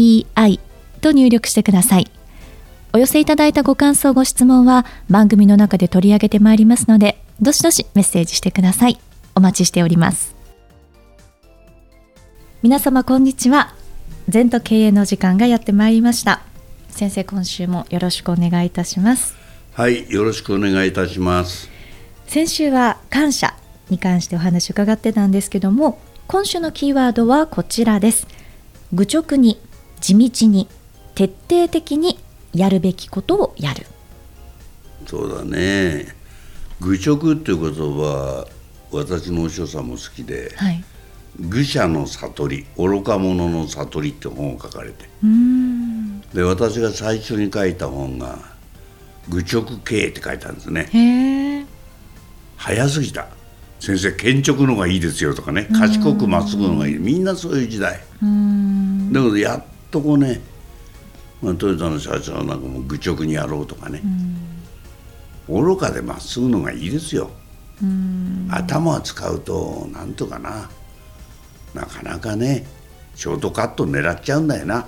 ZENTOKEIEI と入力してください。お寄せいただいたご感想、ご質問は番組の中で取り上げてまいりますので、どしどしメッセージしてください。お待ちしております。皆様こんにちは。全と経営の時間がやってまいりました。先生、今週もよろしくお願いいたします。はい、よろしくお願いいたします。先週は感謝に関してお話伺ってたんですけども、今週のキーワードはこちらです愚直に地道に徹底的にやるべきことをやる。そうだね。愚直っていう言葉私のお師匠さんも好きで、はい、愚者の悟り愚か者の悟りって本を書かれて。で私が最初に書いた本が「愚直経営」って書いたんですね。早すぎた。先生建築のがいいですよとかね。賢くまっすぐのがいい。みんなそういう時代。だけどやっとこうね、まあ、トヨタの社長なんかも愚直にやろうとかね。愚かでまっすぐのがいいですよ。頭を使うとなんとかな。なかなかねショートカット狙っちゃうんだよな。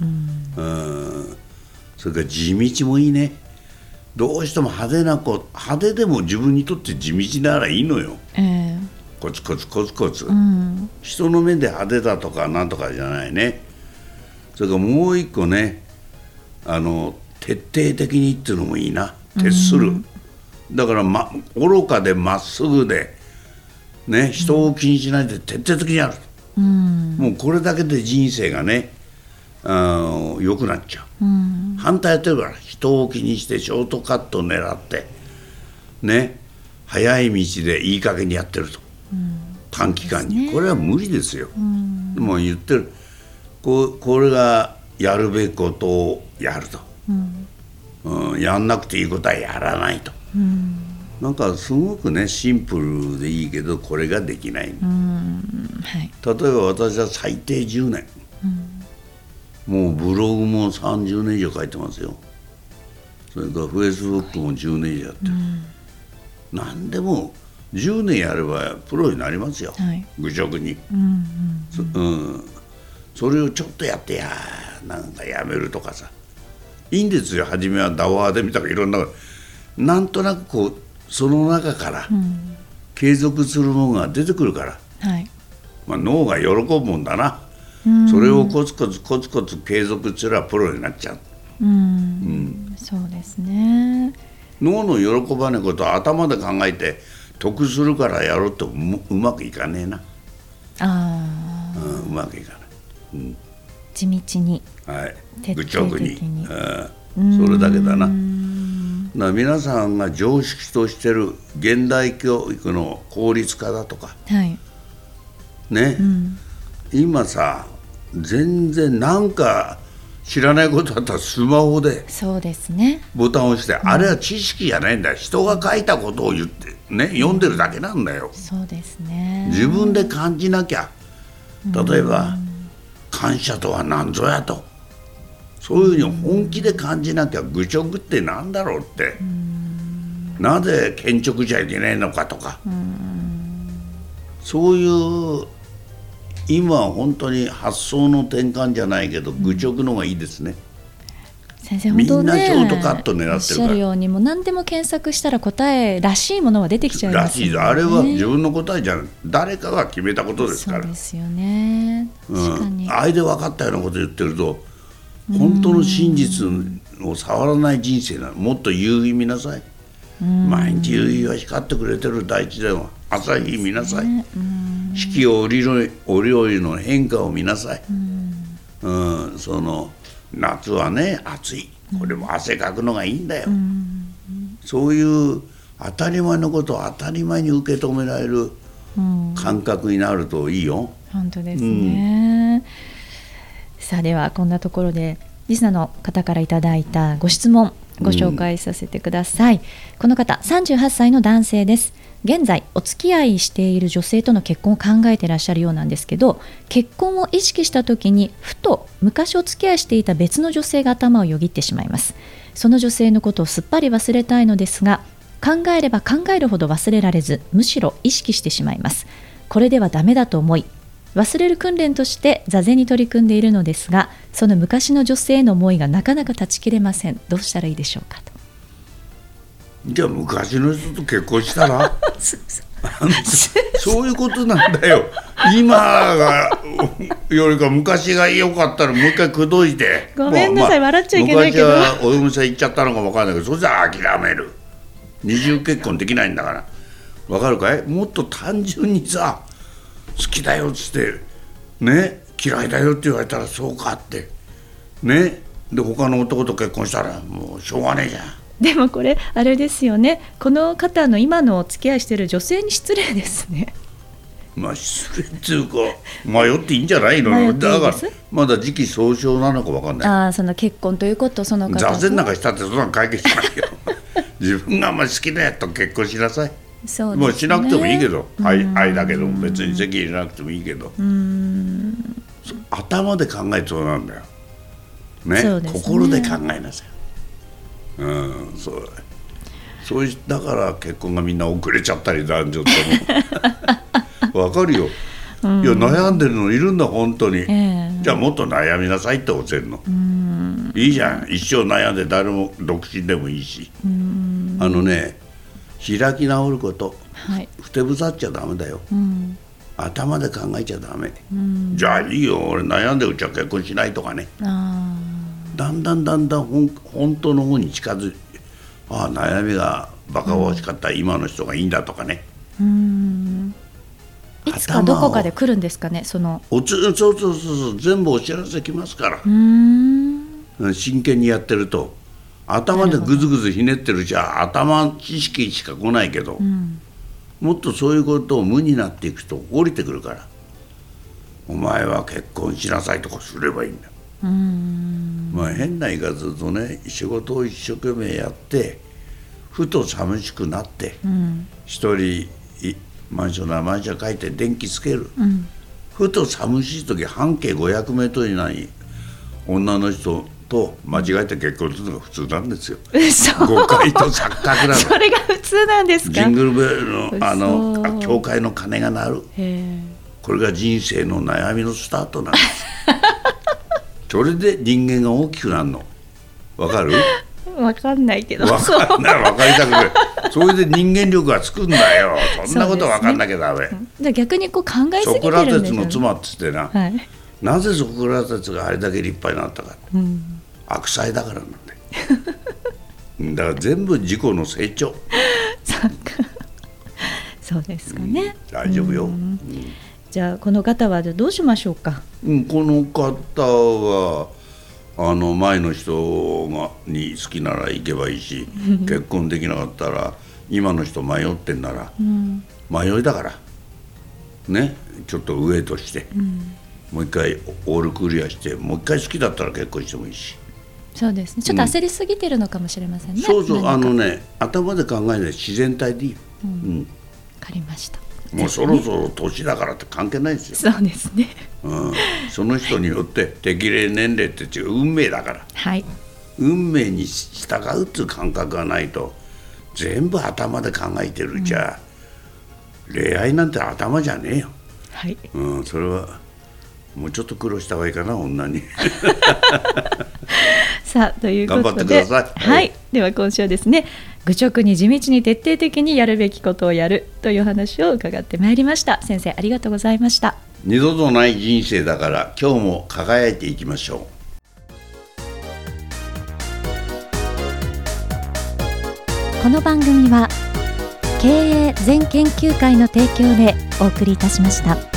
うん。それから地道もいいね。どうしても派手な子派手でも自分にとって地道ならいいのよ、えー、コツコツコツコツ、うん、人の目で派手だとかなんとかじゃないねそれからもう一個ねあの徹底的にっていうのもいいな。徹する、うん、だから、ま、愚かでまっすぐでね人を気にしないで徹底的にやる、うん、もうこれだけで人生がね良くなっちゃう、うん、反対やってるから人を気にしてショートカットを狙ってね早い道でいい加減にやってると、うん、短期間に、ね、これは無理ですよ、も言ってるここれがやるべきことをやると、うん、やんなくていいことはやらないと、うん、なんかすごくねシンプルでいいけどこれができない、はい、例えば私は最低10年、もうブログも30年以上書いてますよ。それからフェイスブックも10年以上やってる、何でも10年やればプロになりますよ、はい、愚直に、うんうん、うん、それをちょっとやってやなんかやめるとかさ。いいんですよ。初めはダワーで見たかいろんななんとなくこうその中から継続するものが出てくるから、はい、まあ、脳が喜ぶもんだな、それをコツコツコツコツ継続すればプロになっちゃう。うん、うん、そうですね。脳の喜ばないことは頭で考えて得するからやろうとうまくいかねえなあ、うん、うまくいかない、うん、地道にはい。愚直に。うん、それだけだな。だ皆さんが常識としてる現代教育の効率化だとか、はい、ね、うん、今さ全然なんか知らないことだったらスマホで。そうですね。ボタンを押して、うん、あれは知識じゃないんだ人が書いたことを言ってね読んでるだけなんだよ、そうですね。自分で感じなきゃ。例えば、感謝とは何ぞやと。そういうふうに本気で感じなきゃ愚直って何だろうって、なぜ建直じゃいけないのかとか、そういう今は本当に発想の転換じゃないけど、愚直の方がいいですね。先生本当ね、みんなショートカット狙ってるからおっしゃるようにもう何でも検索したら答えらしいものは出てきちゃいますよね。あれは自分の答えじゃない誰かが決めたことですから。そうですよね。確かに。うん、あれで分かったようなこと言ってると本当の真実を触らない人生なのもっと夕日見なさい。毎日夕日は光ってくれてる大地でも朝日見なさい。四季折々の変化を見なさい、うん、うん、その夏はね暑い。これも汗かくのがいいんだよ、うん、そういう当たり前のことを当たり前に受け止められる感覚になるといいよ。本当ですね、さあではこんなところでリスナーの方からいただいたご質問ご紹介させてください、うん、この方38歳の男性です現在お付き合いしている女性との結婚を考えてらっしゃるようなんですけど結婚を意識した時にふと昔お付き合いしていた別の女性が頭をよぎってしまいます。その女性のことをすっぱり忘れたいのですが考えれば考えるほど忘れられずむしろ意識してしまいます。これではダメだと思い忘れる訓練として座禅に取り組んでいるのですがその昔の女性への思いがなかなか断ち切れません。どうしたらいいでしょうかと。じゃあ昔の人と結婚したら そういうことなんだよ。今がよりか昔が良かったらもう一回口説いて。ごめんなさい、まあ、笑っちゃいけないけど。昔はお嫁さん行っちゃったのかも分かんないけど。それじゃ諦める。二重結婚できないんだから。分かるかい？もっと単純にさ好きだよっつってね？嫌いだよって言われたらそうかって。ね？で他の男と結婚したらもうしょうがねえじゃんでもこれあれですよね。この方の今のお付き合いしてる女性に失礼ですね。まあ失礼っていうか迷っていいんじゃないのだからまだ時期尚早なのか分かんない。ああその結婚ということその方座禅なんかしたってそんなの解決しないよ。自分があんまり好きなやつと結婚しなさい。そう、ね、もうしなくてもいいけど。愛愛だけど別に籍入れなくてもいいけど。頭で考えそうなんだよ。ね、ね、心で考えなさいうん。そう。そういうだから結婚がみんな遅れちゃったり男女とも。わかるよ、うん、いや悩んでるのいるんだ本当に、えー、じゃあもっと悩みなさいって教えるの。いいじゃん。一生悩んで誰も独身でもいいし。あのね開き直ること、はい、ふてぶさっちゃダメだよ、うん、頭で考えちゃダメ、うん、じゃあいいよ。俺悩んでうちは結婚しないとかねだんだんだんだんほん本当の方に近づいああ悩みがバカ惜しかった今の人がいいんだとかね、うん、いつかどこかで来るんですかねそのおつそうそうそうそう全部お知らせきますから。真剣にやってると。頭でぐずぐずひねってるじゃ頭知識しか来ないけど、うん、もっとそういうことを無になっていくと降りてくるから。お前は結婚しなさいとかすればいいんだまあ変な言い方するとね仕事を一生懸命やってふと寂しくなって一、うん、人マンションなマンション書いて電気つける、うん、ふと寂しい時半径500メートル以内に女の人と間違えて結婚するのが普通なんですよ。誤解と錯覚なの。それが普通なんですジングルベルのあの教会の鐘が鳴る。これが人生の悩みのスタートなんです。それで人間が大きくなるの？わかる？わかんないけど。わかんないわかりたくない。それで人間力がつくんだよ。そんなことわかんなきゃダメ。じゃ逆にこう考えすぎてるん。ソクラテスの妻っつってな。はい、なぜソクラテスがあれだけ立派になったか。うん悪妻だからなんだだから全部自己の成長 そうですかね、うん、大丈夫よ、うん、じゃあこの方はどうしましょうか、うん、この方はあの前の人がに好きなら行けばいいし結婚できなかったら今の人迷ってんなら、迷いだからねちょっと上として、もう一回オールクリアしてもう一回好きだったら結婚してもいいし。そうですね。ちょっと焦りすぎてるのかもしれませんね、うん、そうそうあのね頭で考えない自然体でいいうん、うん、かりましたもうそろそろ年だからって関係ないですよ。そうですね、うん、その人によって適齢年齢って違う運命だから。はい。運命に従うっていう感覚がないと全部頭で考えてるじゃ、うん、恋愛なんて頭じゃねえよ。はい、うん、それはもうちょっと苦労した方がいいかな女に。さあということで。はい、はい、では今週はですね愚直に地道に徹底的にやるべきことをやるという話を伺ってまいりました。先生ありがとうございました。二度とない人生だから今日も輝いていきましょう。この番組は経営全研究会の提供でお送りいたしました。